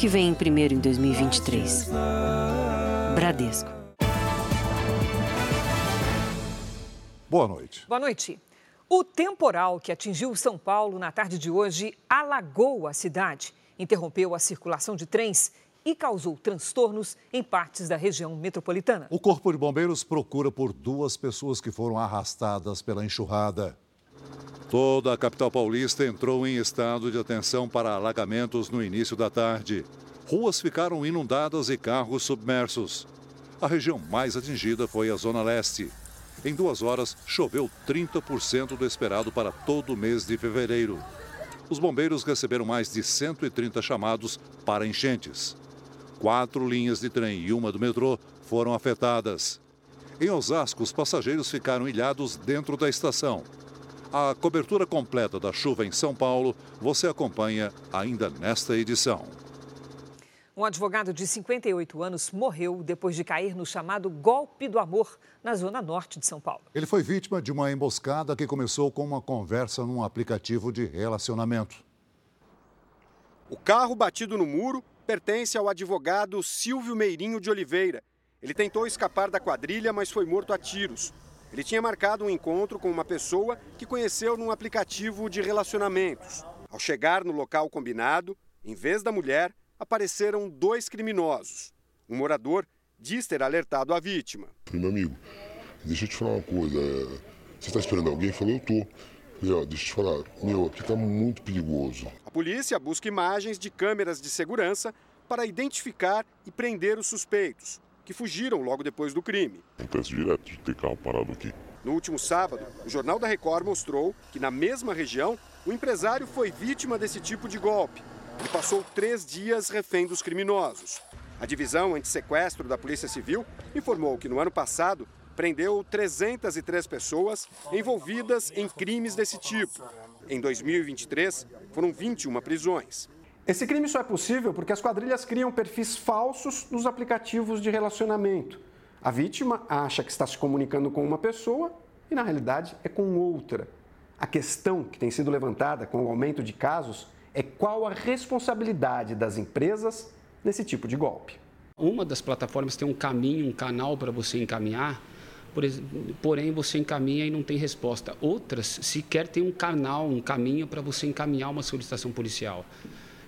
que vem primeiro em 2023. Bradesco. Boa noite. Boa noite. O temporal que atingiu São Paulo na tarde de hoje alagou a cidade, interrompeu a circulação de trens e causou transtornos em partes da região metropolitana. O Corpo de Bombeiros procura por duas pessoas que foram arrastadas pela enxurrada. Toda a capital paulista entrou em estado de atenção para alagamentos no início da tarde. Ruas ficaram inundadas e carros submersos. A região mais atingida foi a Zona Leste. Em duas horas, choveu 30% do esperado para todo o mês de fevereiro. Os bombeiros receberam mais de 130 chamados para enchentes. Quatro linhas de trem e uma do metrô foram afetadas. Em Osasco, os passageiros ficaram ilhados dentro da estação. A cobertura completa da chuva em São Paulo você acompanha ainda nesta edição. Um advogado de 58 anos morreu depois de cair no chamado golpe do amor na zona norte de São Paulo. Ele foi vítima de uma emboscada que começou com uma conversa num aplicativo de relacionamento. O carro batido no muro pertence ao advogado Silvio Meirinho de Oliveira. Ele tentou escapar da quadrilha, mas foi morto a tiros. Ele tinha marcado um encontro com uma pessoa que conheceu num aplicativo de relacionamentos. Ao chegar no local combinado, em vez da mulher, apareceram dois criminosos. Um morador diz ter alertado a vítima. Meu amigo, deixa eu te falar uma coisa. é, Você está esperando alguém? Falei, eu tô. Ó, deixa eu te falar, meu, aqui tá muito perigoso. A polícia busca imagens de câmeras de segurança para identificar e prender os suspeitos, que fugiram logo depois do crime. Acontece direto de ter carro parado aqui. No último sábado, o Jornal da Record mostrou que, na mesma região, o empresário foi vítima desse tipo de golpe. Ele passou três dias refém dos criminosos. A divisão antissequestro da Polícia Civil informou que, no ano passado, prendeu 303 pessoas envolvidas em crimes desse tipo. Em 2023, foram 21 prisões. Esse crime só é possível porque as quadrilhas criam perfis falsos nos aplicativos de relacionamento. A vítima acha que está se comunicando com uma pessoa e, na realidade, é com outra. A questão que tem sido levantada com o aumento de casos é qual a responsabilidade das empresas nesse tipo de golpe. Uma das plataformas tem um caminho, um canal para você encaminhar, porém você encaminha e não tem resposta. Outras sequer tem um canal, um caminho para você encaminhar uma solicitação policial.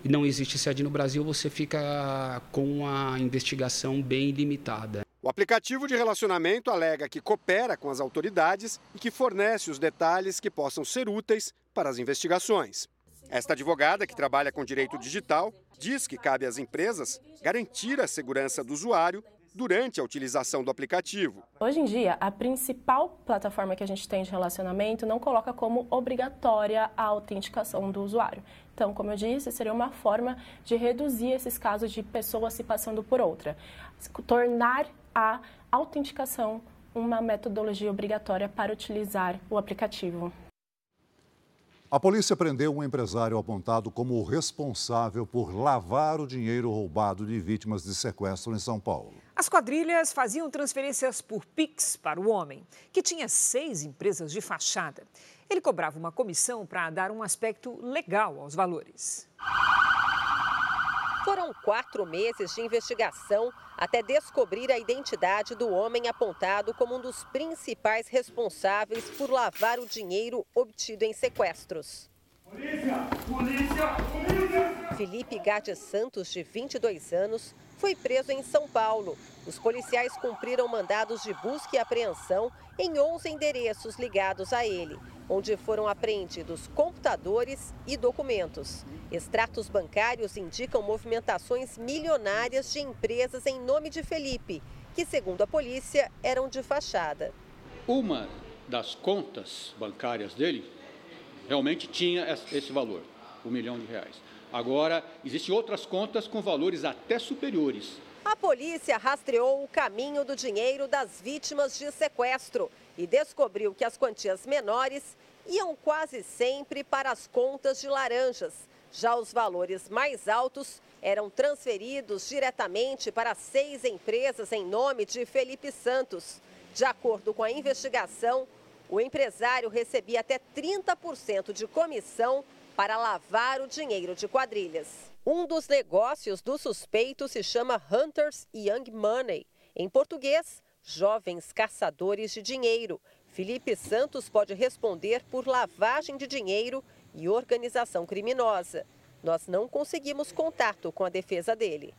E não existe sede no Brasil, você fica com a investigação bem limitada. O aplicativo de relacionamento alega que coopera com as autoridades e que fornece os detalhes que possam ser úteis para as investigações. Esta advogada, que trabalha com direito digital, diz que cabe às empresas garantir a segurança do usuário durante a utilização do aplicativo. Hoje em dia, a principal plataforma que a gente tem de relacionamento não coloca como obrigatória a autenticação do usuário. Então, como eu disse, seria uma forma de reduzir esses casos de pessoas se passando por outra. Tornar a autenticação uma metodologia obrigatória para utilizar o aplicativo. A polícia prendeu um empresário apontado como o responsável por lavar o dinheiro roubado de vítimas de sequestro em São Paulo. As quadrilhas faziam transferências por Pix para o homem, que tinha seis empresas de fachada. Ele cobrava uma comissão para dar um aspecto legal aos valores. Foram quatro meses de investigação até descobrir a identidade do homem apontado como um dos principais responsáveis por lavar o dinheiro obtido em sequestros. Polícia! Polícia! Polícia! Felipe Gade Santos, de 22 anos, foi preso em São Paulo. Os policiais cumpriram mandados de busca e apreensão em 11 endereços ligados a ele, onde foram apreendidos computadores e documentos. Extratos bancários indicam movimentações milionárias de empresas em nome de Felipe, que, segundo a polícia, eram de fachada. Uma das contas bancárias dele realmente tinha esse valor, um milhão de reais. Agora, existem outras contas com valores até superiores. A polícia rastreou o caminho do dinheiro das vítimas de sequestro e descobriu que as quantias menores iam quase sempre para as contas de laranjas. Já os valores mais altos eram transferidos diretamente para seis empresas em nome de Felipe Santos. De acordo com a investigação, o empresário recebia até 30% de comissão para lavar o dinheiro de quadrilhas. Um dos negócios do suspeito se chama Hunters Young Money. Em português, Jovens Caçadores de Dinheiro. Felipe Santos pode responder por lavagem de dinheiro e organização criminosa. Nós não conseguimos contato com a defesa dele.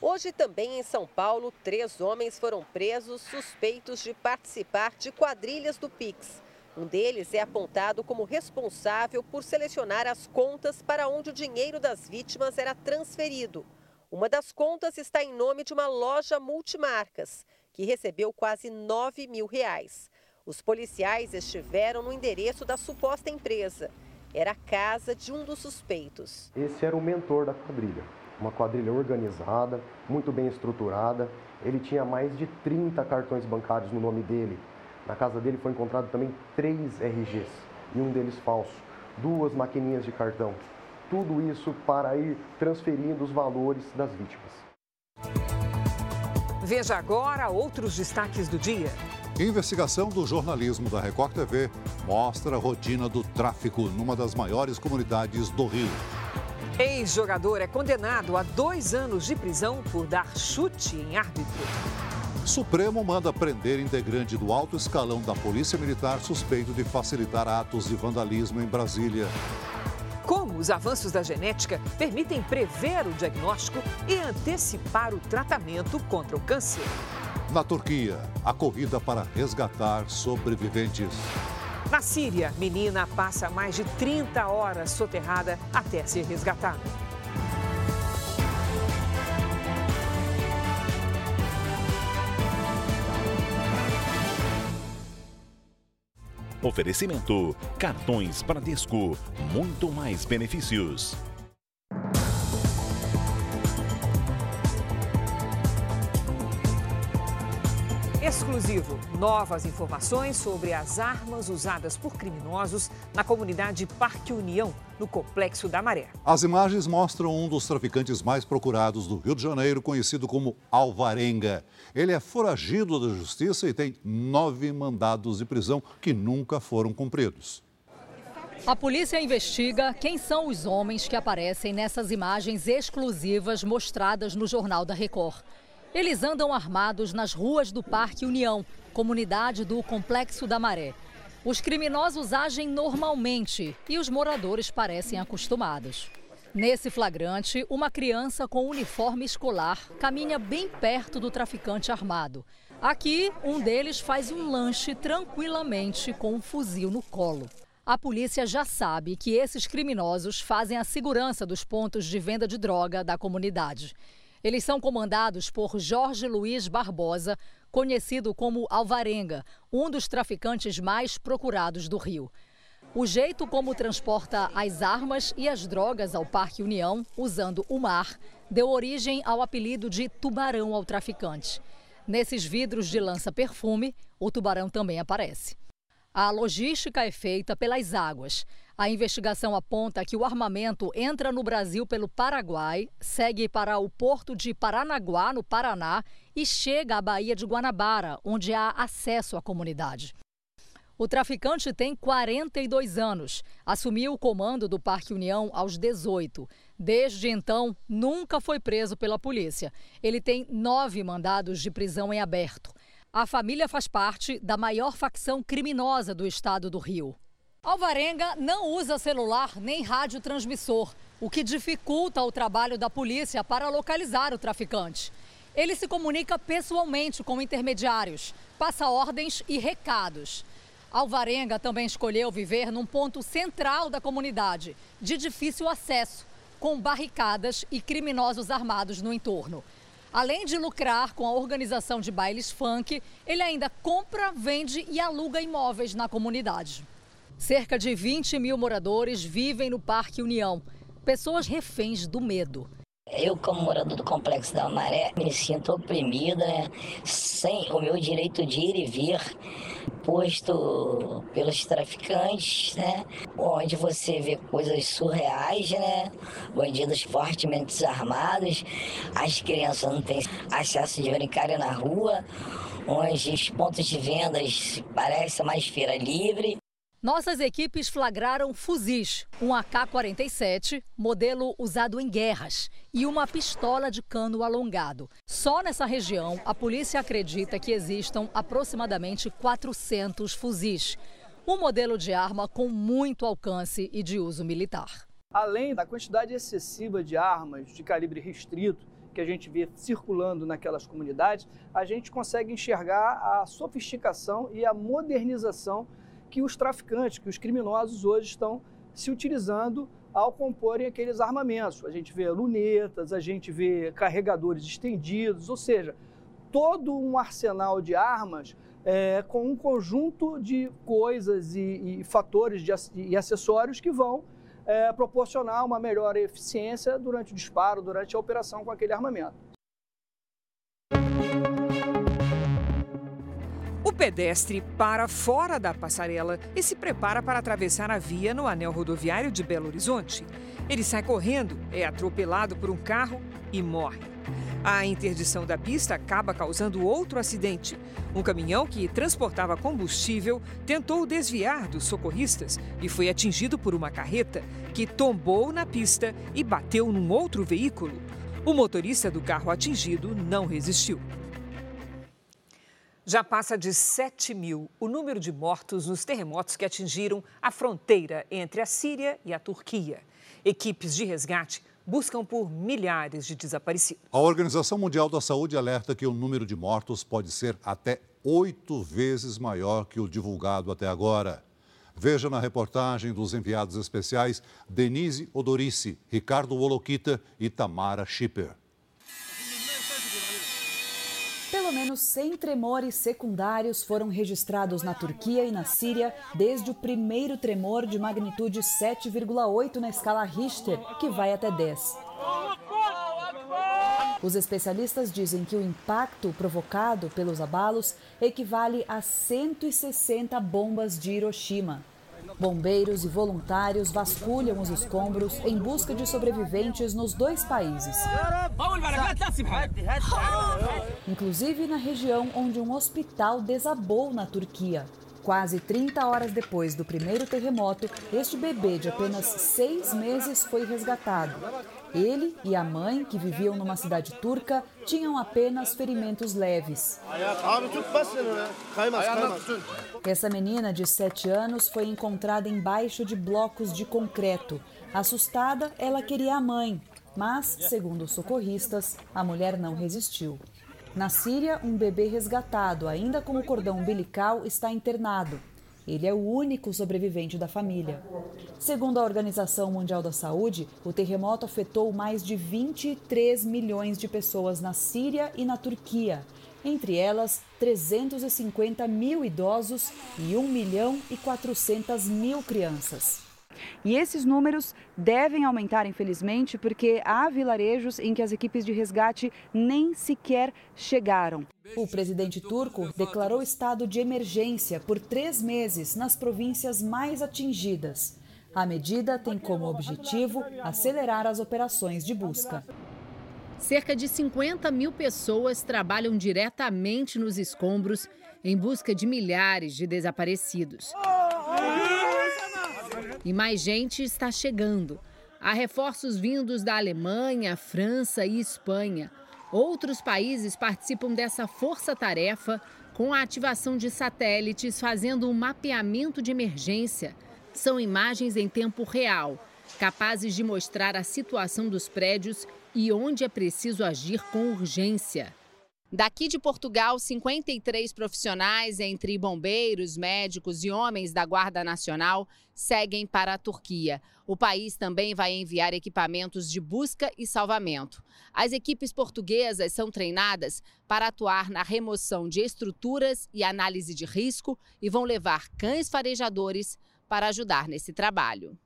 Hoje, também em São Paulo, três homens foram presos suspeitos de participar de quadrilhas do Pix. Um deles é apontado como responsável por selecionar as contas para onde o dinheiro das vítimas era transferido. Uma das contas está em nome de uma loja multimarcas, que recebeu quase 9 mil reais. Os policiais estiveram no endereço da suposta empresa. Era a casa de um dos suspeitos. Esse era o mentor da quadrilha. Uma quadrilha organizada, muito bem estruturada. Ele tinha mais de 30 cartões bancários no nome dele. Na casa dele foi encontrado também três RGs e um deles falso, duas maquininhas de cartão. Tudo isso para ir transferindo os valores das vítimas. Veja agora outros destaques do dia. Investigação do jornalismo da Record TV mostra a rotina do tráfico numa das maiores comunidades do Rio. Ex-jogador é condenado a dois anos de prisão por dar chute em árbitro. Supremo manda prender integrante do alto escalão da Polícia Militar suspeito de facilitar atos de vandalismo em Brasília. Como os avanços da genética permitem prever o diagnóstico e antecipar o tratamento contra o câncer. Na Turquia, a corrida para resgatar sobreviventes. Na Síria, menina passa mais de 30 horas soterrada até ser resgatada. Oferecimento: cartões Bradesco, muito mais benefícios. Exclusivo. Novas informações sobre as armas usadas por criminosos na comunidade Parque União, no Complexo da Maré. As imagens mostram um dos traficantes mais procurados do Rio de Janeiro, conhecido como Alvarenga. Ele é foragido da justiça e tem nove mandados de prisão que nunca foram cumpridos. A polícia investiga quem são os homens que aparecem nessas imagens exclusivas mostradas no Jornal da Record. Eles andam armados nas ruas do Parque União, comunidade do Complexo da Maré. Os criminosos agem normalmente e os moradores parecem acostumados. Nesse flagrante, uma criança com uniforme escolar caminha bem perto do traficante armado. Aqui, um deles faz um lanche tranquilamente com um fuzil no colo. A polícia já sabe que esses criminosos fazem a segurança dos pontos de venda de droga da comunidade. Eles são comandados por Jorge Luiz Barbosa, conhecido como Alvarenga, um dos traficantes mais procurados do Rio. O jeito como transporta as armas e as drogas ao Parque União, usando o mar, deu origem ao apelido de Tubarão ao traficante. Nesses vidros de lança-perfume, o tubarão também aparece. A logística é feita pelas águas. A investigação aponta que o armamento entra no Brasil pelo Paraguai, segue para o porto de Paranaguá, no Paraná, e chega à Baía de Guanabara, onde há acesso à comunidade. O traficante tem 42 anos. Assumiu o comando do Parque União aos 18. Desde então, nunca foi preso pela polícia. Ele tem nove mandados de prisão em aberto. A família faz parte da maior facção criminosa do estado do Rio. Alvarenga não usa celular nem radiotransmissor, o que dificulta o trabalho da polícia para localizar o traficante. Ele se comunica pessoalmente com intermediários, passa ordens e recados. Alvarenga também escolheu viver num ponto central da comunidade, de difícil acesso, com barricadas e criminosos armados no entorno. Além de lucrar com a organização de bailes funk, ele ainda compra, vende e aluga imóveis na comunidade. Cerca de 20 mil moradores vivem no Parque União, pessoas reféns do medo. Eu, como morador do Complexo da Maré, me sinto oprimida, né? sem o meu direito de ir e vir, posto pelos traficantes, né? onde você vê coisas surreais, né? bandidos fortemente armados, as crianças não têm acesso de brincarem na rua, onde os pontos de vendas parecem mais feira livre. Nossas equipes flagraram fuzis, um AK-47, modelo usado em guerras, e uma pistola de cano alongado. Só nessa região, a polícia acredita que existam aproximadamente 400 fuzis. Um modelo de arma com muito alcance e de uso militar. Além da quantidade excessiva de armas de calibre restrito que a gente vê circulando naquelas comunidades, a gente consegue enxergar a sofisticação e a modernização que os traficantes, que os criminosos hoje estão se utilizando ao comporem aqueles armamentos. A gente vê lunetas, a gente vê carregadores estendidos, ou seja, todo um arsenal de armas é, com um conjunto de coisas e, e fatores de, e acessórios que vão é, proporcionar uma melhor eficiência durante o disparo, durante a operação com aquele armamento. Pedestre para fora da passarela e se prepara para atravessar a via no anel rodoviário de Belo Horizonte. Ele sai correndo, é atropelado por um carro e morre. A interdição da pista acaba causando outro acidente. Um caminhão que transportava combustível tentou desviar dos socorristas e foi atingido por uma carreta que tombou na pista e bateu num outro veículo. O motorista do carro atingido não resistiu. Já passa de 7 mil o número de mortos nos terremotos que atingiram a fronteira entre a Síria e a Turquia. Equipes de resgate buscam por milhares de desaparecidos. A Organização Mundial da Saúde alerta que o número de mortos pode ser até oito vezes maior que o divulgado até agora. Veja na reportagem dos enviados especiais Denise Odorice, Ricardo Woloquita e Tamara Schipper. Pelo menos 100 tremores secundários foram registrados na Turquia e na Síria desde o primeiro tremor de magnitude 7,8 na escala Richter, que vai até 10. Os especialistas dizem que o impacto provocado pelos abalos equivale a 160 bombas de Hiroshima. Bombeiros e voluntários vasculham os escombros em busca de sobreviventes nos dois países. Inclusive na região onde um hospital desabou na Turquia. Quase 30 horas depois do primeiro terremoto, este bebê de apenas seis meses foi resgatado. Ele e a mãe, que viviam numa cidade turca, tinham apenas ferimentos leves. Essa menina de 7 anos foi encontrada embaixo de blocos de concreto. Assustada, ela queria a mãe, mas, segundo os socorristas, a mulher não resistiu. Na Síria, um bebê resgatado, ainda com o cordão umbilical, está internado. Ele é o único sobrevivente da família. Segundo a Organização Mundial da Saúde, o terremoto afetou mais de 23 milhões de pessoas na Síria e na Turquia. Entre elas, 350 mil idosos e 1 milhão e 400 mil crianças. E esses números devem aumentar, infelizmente, porque há vilarejos em que as equipes de resgate nem sequer chegaram. O presidente turco declarou estado de emergência por três meses nas províncias mais atingidas. A medida tem como objetivo acelerar as operações de busca. Cerca de 50 mil pessoas trabalham diretamente nos escombros em busca de milhares de desaparecidos. E mais gente está chegando. Há reforços vindos da Alemanha, França e Espanha. Outros países participam dessa força-tarefa com a ativação de satélites fazendo um mapeamento de emergência. São imagens em tempo real, capazes de mostrar a situação dos prédios e onde é preciso agir com urgência. Daqui de Portugal, 53 profissionais, entre bombeiros, médicos e homens da Guarda Nacional, seguem para a Turquia. O país também vai enviar equipamentos de busca e salvamento. As equipes portuguesas são treinadas para atuar na remoção de estruturas e análise de risco e vão levar cães farejadores para ajudar nesse trabalho.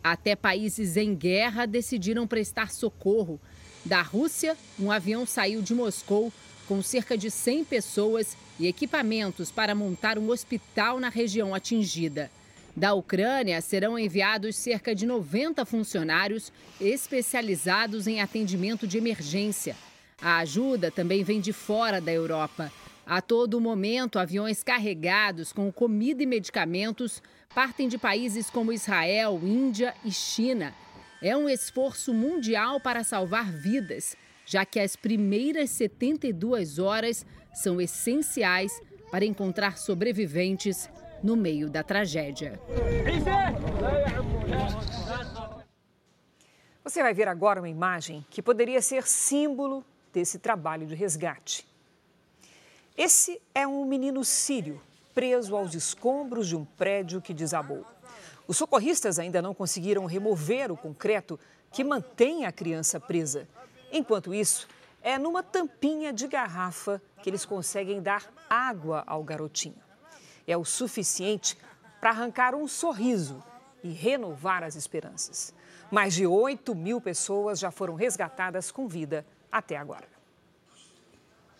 Até países em guerra decidiram prestar socorro. Da Rússia, um avião saiu de Moscou com cerca de 100 pessoas e equipamentos para montar um hospital na região atingida. Da Ucrânia serão enviados cerca de 90 funcionários especializados em atendimento de emergência. A ajuda também vem de fora da Europa. A todo momento, aviões carregados com comida e medicamentos partem de países como Israel, Índia e China. É um esforço mundial para salvar vidas, já que as primeiras 72 horas são essenciais para encontrar sobreviventes no meio da tragédia. Você vai ver agora uma imagem que poderia ser símbolo desse trabalho de resgate. Esse é um menino sírio preso aos escombros de um prédio que desabou. Os socorristas ainda não conseguiram remover o concreto que mantém a criança presa. Enquanto isso, é numa tampinha de garrafa que eles conseguem dar água ao garotinho. É o suficiente para arrancar um sorriso e renovar as esperanças. Mais de 8 mil pessoas já foram resgatadas com vida até agora.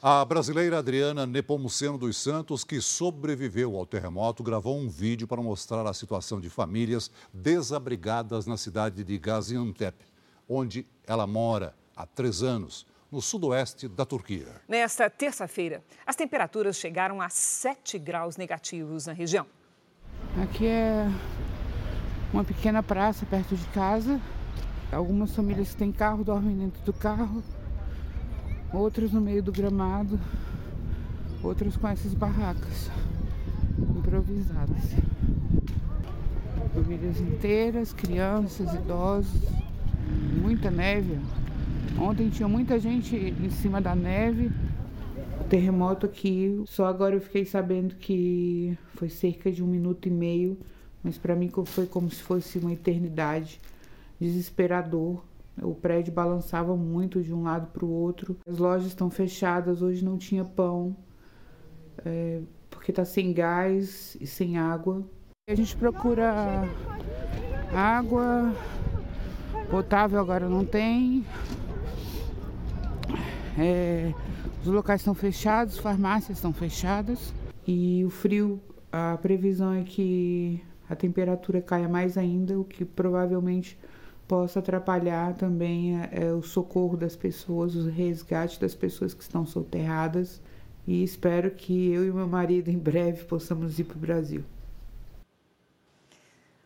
A brasileira Adriana Nepomuceno dos Santos, que sobreviveu ao terremoto, gravou um vídeo para mostrar a situação de famílias desabrigadas na cidade de Gaziantep, onde ela mora há três anos, no sudoeste da Turquia. Nesta terça-feira, as temperaturas chegaram a 7 graus negativos na região. Aqui é uma pequena praça perto de casa. Algumas famílias que têm carro dormem dentro do carro outros no meio do gramado, outros com essas barracas improvisadas. Famílias inteiras, crianças, idosos, muita neve. Ontem tinha muita gente em cima da neve. O terremoto aqui, só agora eu fiquei sabendo que foi cerca de um minuto e meio, mas para mim foi como se fosse uma eternidade. Desesperador o prédio balançava muito de um lado para o outro. As lojas estão fechadas, hoje não tinha pão, é, porque está sem gás e sem água. A gente procura água potável, agora não tem. É, os locais estão fechados, farmácias estão fechadas. E o frio, a previsão é que a temperatura caia mais ainda, o que provavelmente possa atrapalhar também é, o socorro das pessoas, o resgate das pessoas que estão soterradas. E espero que eu e meu marido em breve possamos ir para o Brasil.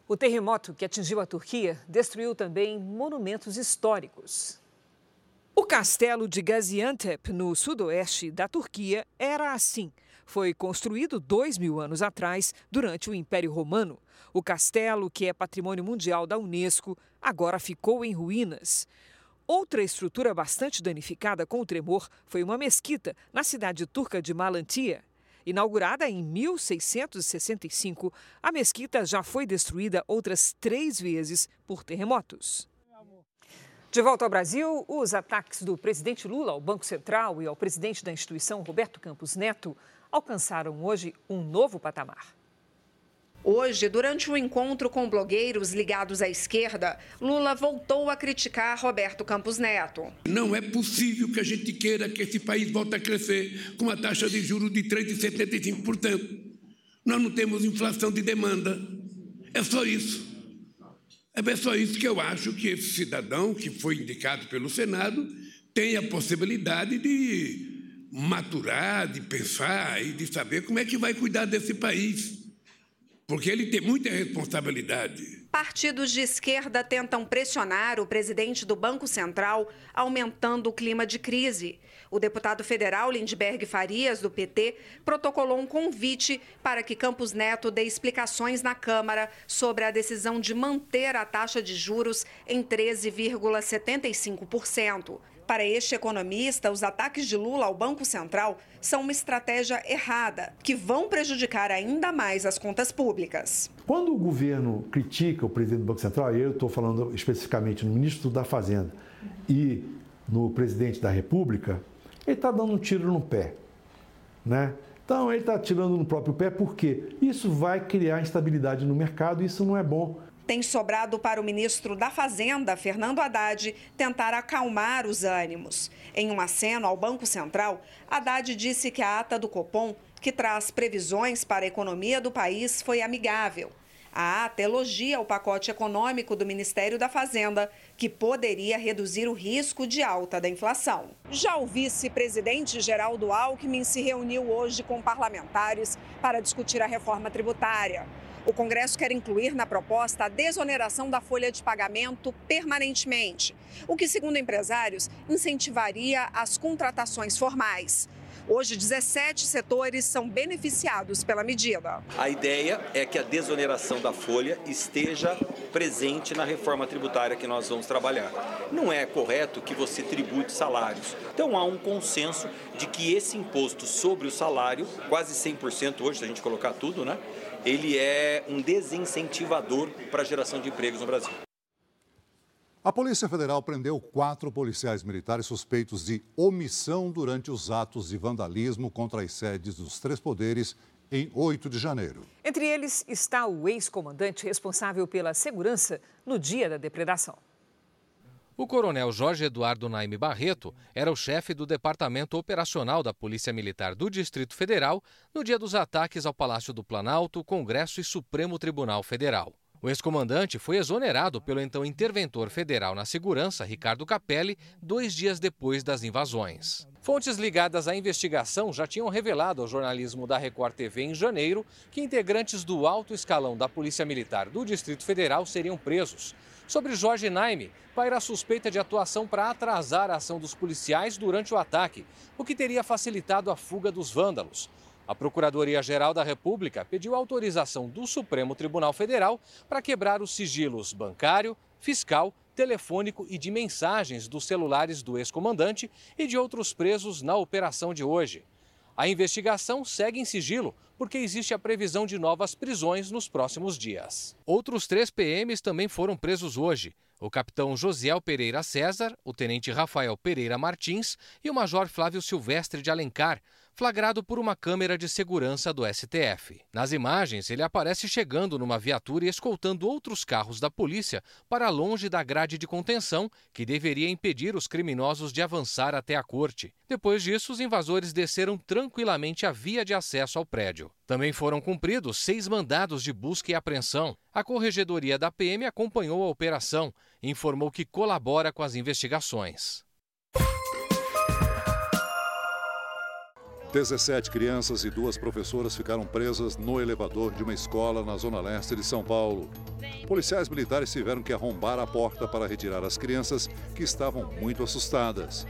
O terremoto que atingiu a Turquia destruiu também monumentos históricos. O castelo de Gaziantep, no sudoeste da Turquia, era assim. Foi construído dois mil anos atrás, durante o Império Romano. O castelo, que é patrimônio mundial da Unesco, agora ficou em ruínas. Outra estrutura bastante danificada com o tremor foi uma mesquita na cidade turca de Malantia. Inaugurada em 1665, a mesquita já foi destruída outras três vezes por terremotos. De volta ao Brasil, os ataques do presidente Lula ao Banco Central e ao presidente da instituição, Roberto Campos Neto, alcançaram hoje um novo patamar. Hoje, durante um encontro com blogueiros ligados à esquerda, Lula voltou a criticar Roberto Campos Neto. Não é possível que a gente queira que esse país volte a crescer com uma taxa de juros de 3,75%. Nós não temos inflação de demanda. É só isso. É só isso que eu acho que esse cidadão que foi indicado pelo Senado tem a possibilidade de maturar, de pensar e de saber como é que vai cuidar desse país porque ele tem muita responsabilidade. Partidos de esquerda tentam pressionar o presidente do Banco Central, aumentando o clima de crise. O deputado federal Lindbergh Farias, do PT, protocolou um convite para que Campos Neto dê explicações na Câmara sobre a decisão de manter a taxa de juros em 13,75%. Para este economista, os ataques de Lula ao Banco Central são uma estratégia errada, que vão prejudicar ainda mais as contas públicas. Quando o governo critica o presidente do Banco Central, e eu estou falando especificamente no ministro da Fazenda e no presidente da República, ele está dando um tiro no pé. Né? Então, ele está tirando no próprio pé porque isso vai criar instabilidade no mercado e isso não é bom tem sobrado para o ministro da Fazenda, Fernando Haddad, tentar acalmar os ânimos. Em um aceno ao Banco Central, Haddad disse que a ata do Copom, que traz previsões para a economia do país, foi amigável. A ATA elogia o pacote econômico do Ministério da Fazenda, que poderia reduzir o risco de alta da inflação. Já o vice-presidente Geraldo Alckmin se reuniu hoje com parlamentares para discutir a reforma tributária. O Congresso quer incluir na proposta a desoneração da folha de pagamento permanentemente, o que, segundo empresários, incentivaria as contratações formais. Hoje, 17 setores são beneficiados pela medida. A ideia é que a desoneração da folha esteja presente na reforma tributária que nós vamos trabalhar. Não é correto que você tribute salários. Então há um consenso de que esse imposto sobre o salário, quase 100% hoje, se a gente colocar tudo, né? Ele é um desincentivador para a geração de empregos no Brasil. A Polícia Federal prendeu quatro policiais militares suspeitos de omissão durante os atos de vandalismo contra as sedes dos três poderes em 8 de janeiro. Entre eles está o ex-comandante responsável pela segurança no dia da depredação. O coronel Jorge Eduardo Naime Barreto era o chefe do Departamento Operacional da Polícia Militar do Distrito Federal no dia dos ataques ao Palácio do Planalto, Congresso e Supremo Tribunal Federal. O ex-comandante foi exonerado pelo então interventor federal na segurança, Ricardo Capelli, dois dias depois das invasões. Fontes ligadas à investigação já tinham revelado ao jornalismo da Record TV em janeiro que integrantes do alto escalão da Polícia Militar do Distrito Federal seriam presos. Sobre Jorge Naime, paira suspeita de atuação para atrasar a ação dos policiais durante o ataque, o que teria facilitado a fuga dos vândalos. A Procuradoria-Geral da República pediu autorização do Supremo Tribunal Federal para quebrar os sigilos bancário, fiscal, telefônico e de mensagens dos celulares do ex-comandante e de outros presos na operação de hoje. A investigação segue em sigilo porque existe a previsão de novas prisões nos próximos dias. Outros três PMs também foram presos hoje. O capitão Josiel Pereira César, o tenente Rafael Pereira Martins e o major Flávio Silvestre de Alencar, flagrado por uma câmera de segurança do STF. Nas imagens, ele aparece chegando numa viatura e escoltando outros carros da polícia para longe da grade de contenção que deveria impedir os criminosos de avançar até a corte. Depois disso, os invasores desceram tranquilamente a via de acesso ao prédio. Também foram cumpridos seis mandados de busca e apreensão. A Corregedoria da PM acompanhou a operação e informou que colabora com as investigações. 17 crianças e duas professoras ficaram presas no elevador de uma escola na zona leste de São Paulo. Policiais militares tiveram que arrombar a porta para retirar as crianças que estavam muito assustadas.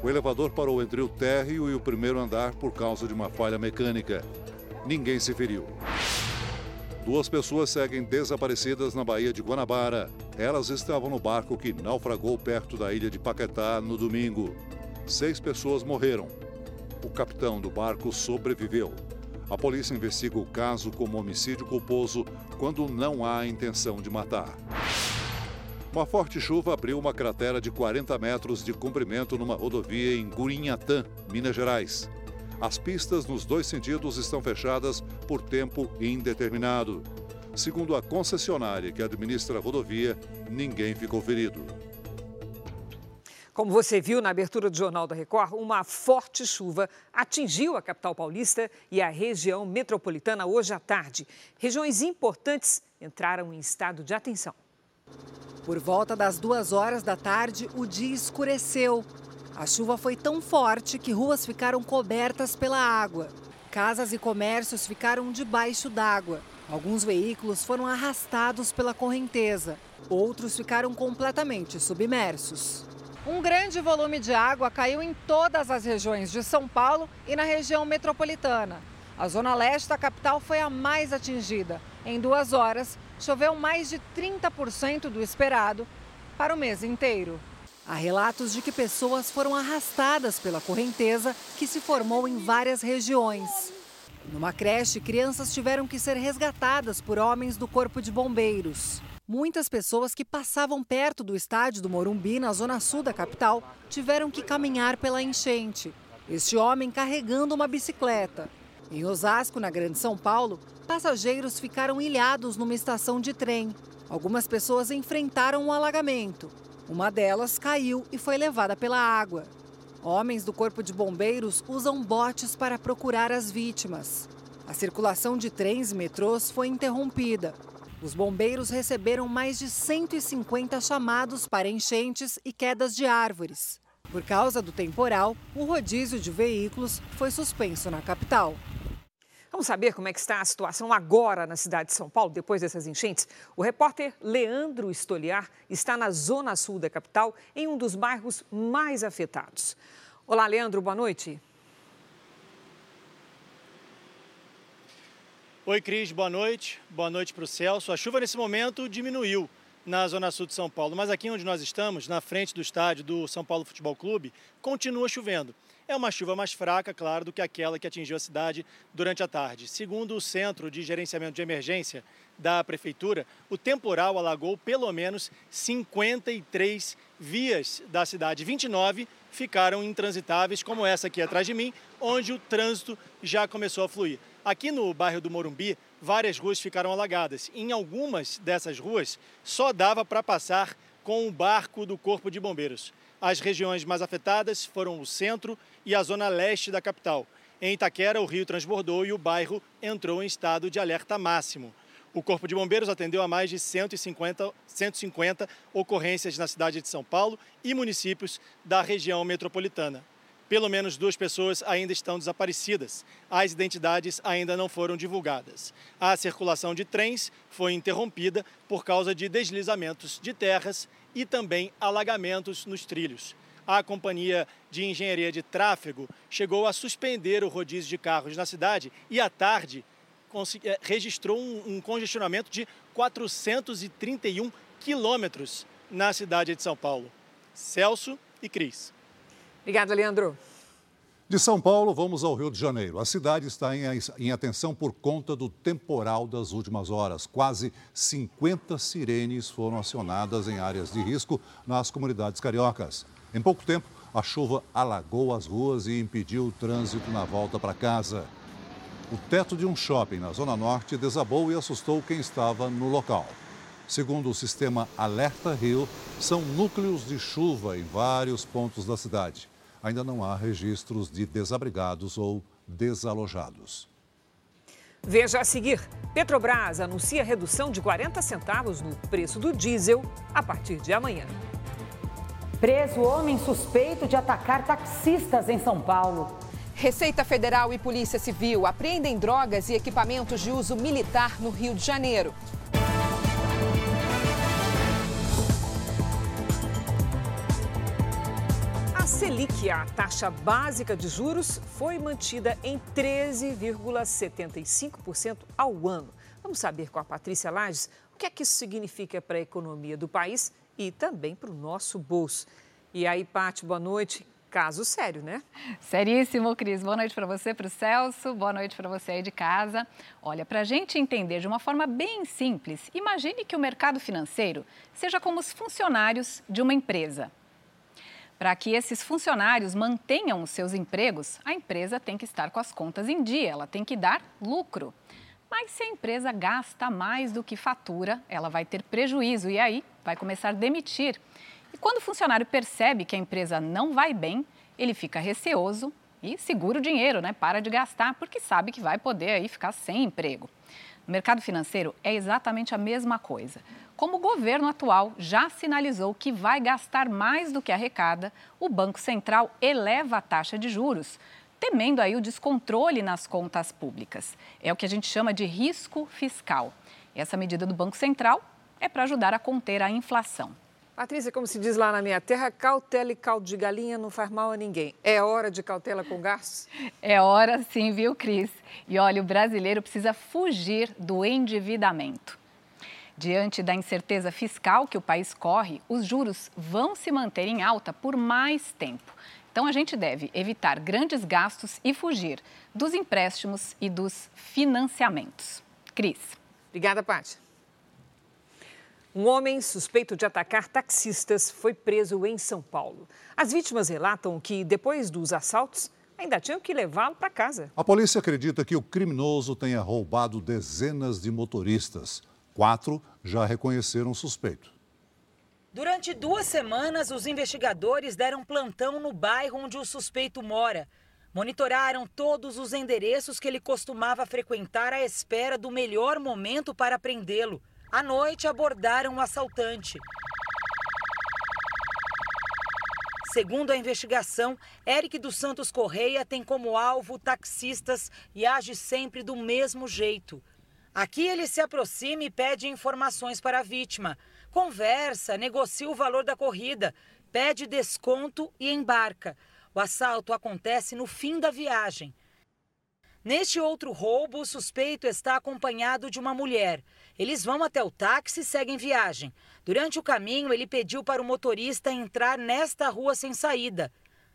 O elevador parou entre o térreo e o primeiro andar por causa de uma falha mecânica. Ninguém se feriu. Duas pessoas seguem desaparecidas na Baía de Guanabara. Elas estavam no barco que naufragou perto da ilha de Paquetá no domingo. Seis pessoas morreram o capitão do barco sobreviveu. A polícia investiga o caso como homicídio culposo quando não há intenção de matar. Uma forte chuva abriu uma cratera de 40 metros de comprimento numa rodovia em Gurinhatã, Minas Gerais. As pistas nos dois sentidos estão fechadas por tempo indeterminado. Segundo a concessionária que administra a rodovia, ninguém ficou ferido. Como você viu na abertura do Jornal da Record, uma forte chuva atingiu a capital paulista e a região metropolitana hoje à tarde. Regiões importantes entraram em estado de atenção. Por volta das duas horas da tarde, o dia escureceu. A chuva foi tão forte que ruas ficaram cobertas pela água. Casas e comércios ficaram debaixo d'água. Alguns veículos foram arrastados pela correnteza. Outros ficaram completamente submersos. Um grande volume de água caiu em todas as regiões de São Paulo e na região metropolitana. A zona leste da capital foi a mais atingida. Em duas horas, choveu mais de 30% do esperado para o mês inteiro. Há relatos de que pessoas foram arrastadas pela correnteza que se formou em várias regiões. Numa creche, crianças tiveram que ser resgatadas por homens do Corpo de Bombeiros. Muitas pessoas que passavam perto do estádio do Morumbi, na zona sul da capital, tiveram que caminhar pela enchente. Este homem carregando uma bicicleta. Em Osasco, na Grande São Paulo, passageiros ficaram ilhados numa estação de trem. Algumas pessoas enfrentaram um alagamento. Uma delas caiu e foi levada pela água. Homens do Corpo de Bombeiros usam botes para procurar as vítimas. A circulação de trens e metrôs foi interrompida. Os bombeiros receberam mais de 150 chamados para enchentes e quedas de árvores. Por causa do temporal, o rodízio de veículos foi suspenso na capital. Vamos saber como é que está a situação agora na cidade de São Paulo, depois dessas enchentes? O repórter Leandro Estoliar está na zona sul da capital, em um dos bairros mais afetados. Olá, Leandro, boa noite. Oi, Cris, boa noite. Boa noite para o Celso. A chuva nesse momento diminuiu na zona sul de São Paulo, mas aqui onde nós estamos, na frente do estádio do São Paulo Futebol Clube, continua chovendo. É uma chuva mais fraca, claro, do que aquela que atingiu a cidade durante a tarde. Segundo o Centro de Gerenciamento de Emergência da Prefeitura, o temporal alagou pelo menos 53 vias da cidade. 29 ficaram intransitáveis, como essa aqui atrás de mim, onde o trânsito já começou a fluir. Aqui no bairro do Morumbi, várias ruas ficaram alagadas. Em algumas dessas ruas, só dava para passar com o barco do Corpo de Bombeiros. As regiões mais afetadas foram o centro e a zona leste da capital. Em Itaquera, o rio transbordou e o bairro entrou em estado de alerta máximo. O Corpo de Bombeiros atendeu a mais de 150, 150 ocorrências na cidade de São Paulo e municípios da região metropolitana. Pelo menos duas pessoas ainda estão desaparecidas. As identidades ainda não foram divulgadas. A circulação de trens foi interrompida por causa de deslizamentos de terras e também alagamentos nos trilhos. A Companhia de Engenharia de Tráfego chegou a suspender o rodízio de carros na cidade e, à tarde, eh, registrou um, congestionamento de 431 quilômetros na cidade de São Paulo. Celso e Cris. Obrigada, Leandro. De São Paulo, vamos ao Rio de Janeiro. A cidade está em, atenção por conta do temporal das últimas horas. Quase 50 sirenes foram acionadas em áreas de risco nas comunidades cariocas. Em pouco tempo, a chuva alagou as ruas e impediu o trânsito na volta para casa. O teto de um shopping na Zona Norte desabou e assustou quem estava no local. Segundo o sistema Alerta Rio, são núcleos de chuva em vários pontos da cidade ainda não há registros de desabrigados ou desalojados. Veja a seguir: Petrobras anuncia redução de 40 centavos no preço do diesel a partir de amanhã. Preso homem suspeito de atacar taxistas em São Paulo. Receita Federal e Polícia Civil apreendem drogas e equipamentos de uso militar no Rio de Janeiro. Selic, a taxa básica de juros, foi mantida em 13,75% ao ano. Vamos saber com a Patrícia Lages o que é que isso significa para a economia do país e também para o nosso bolso. E aí, Paty, boa noite. Caso sério, né? Seríssimo, Cris. Boa noite para você, para o Celso. Boa noite para você aí de casa. Olha, para a gente entender de uma forma bem simples, imagine que o mercado financeiro seja como os funcionários de uma empresa. Para que esses funcionários mantenham os seus empregos, a empresa tem que estar com as contas em dia, ela tem que dar lucro. Mas se a empresa gasta mais do que fatura, ela vai ter prejuízo e aí vai começar a demitir. E quando o funcionário percebe que a empresa não vai bem, ele fica receoso e segura o dinheiro, né? Para de gastar porque sabe que vai poder aí ficar sem emprego. No mercado financeiro é exatamente a mesma coisa. Como o governo atual já sinalizou que vai gastar mais do que arrecada, o Banco Central eleva a taxa de juros, temendo aí o descontrole nas contas públicas. É o que a gente chama de risco fiscal. Essa medida do Banco Central é para ajudar a conter a inflação. Patrícia, como se diz lá na minha terra, cautela e caldo de galinha não faz mal a ninguém. É hora de cautela com gastos? É hora sim, viu, Cris? E olha, o brasileiro precisa fugir do endividamento. Diante da incerteza fiscal que o país corre, os juros vão se manter em alta por mais tempo. Então, a gente deve evitar grandes gastos e fugir dos empréstimos e dos financiamentos. Cris. Obrigada, Paty. Um homem suspeito de atacar taxistas foi preso em São Paulo. As vítimas relatam que, depois dos assaltos, ainda tinham que levá-lo para casa. A polícia acredita que o criminoso tenha roubado dezenas de motoristas. Quatro já reconheceram o suspeito. Durante duas semanas, os investigadores deram plantão no bairro onde o suspeito mora. Monitoraram todos os endereços que ele costumava frequentar à espera do melhor momento para prendê-lo. À noite, abordaram o assaltante. Segundo a investigação, Eric dos Santos Correia tem como alvo taxistas e age sempre do mesmo jeito. Aqui ele se aproxima e pede informações para a vítima. Conversa, negocia o valor da corrida, pede desconto e embarca. O assalto acontece no fim da viagem. Neste outro roubo, o suspeito está acompanhado de uma mulher. Eles vão até o táxi e seguem viagem. Durante o caminho, ele pediu para o motorista entrar nesta rua sem saída.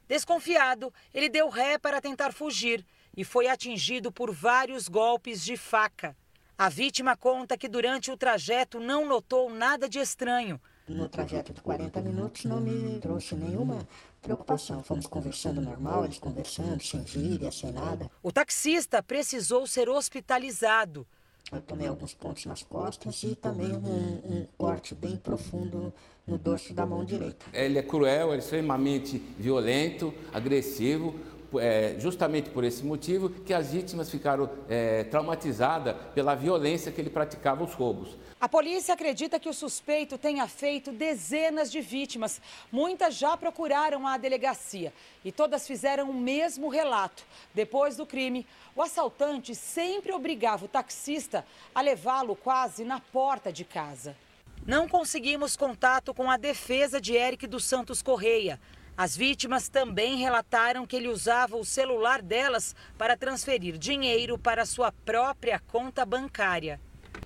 Desconfiado, ele deu ré para tentar fugir e foi atingido por vários golpes de faca. A vítima conta que durante o trajeto não notou nada de estranho. No trajeto de 40 minutos não me trouxe nenhuma preocupação. Fomos conversando normal, eles conversando, sem gíria, sem nada. O taxista precisou ser hospitalizado. Eu tomei alguns pontos nas costas e também um, um corte bem profundo no dorso da mão direita. Ele é cruel, é extremamente violento, agressivo é, justamente por esse motivo que as vítimas ficaram é, traumatizadas pela violência que ele praticava os roubos. A polícia acredita que o suspeito tenha feito dezenas de vítimas. Muitas já procuraram a delegacia e todas fizeram o mesmo relato. Depois do crime, o assaltante sempre obrigava o taxista a levá-lo quase na porta de casa. Não conseguimos contato com a defesa de Eric dos Santos Correia. As vítimas também relataram que ele usava o celular delas para transferir dinheiro para sua própria conta bancária.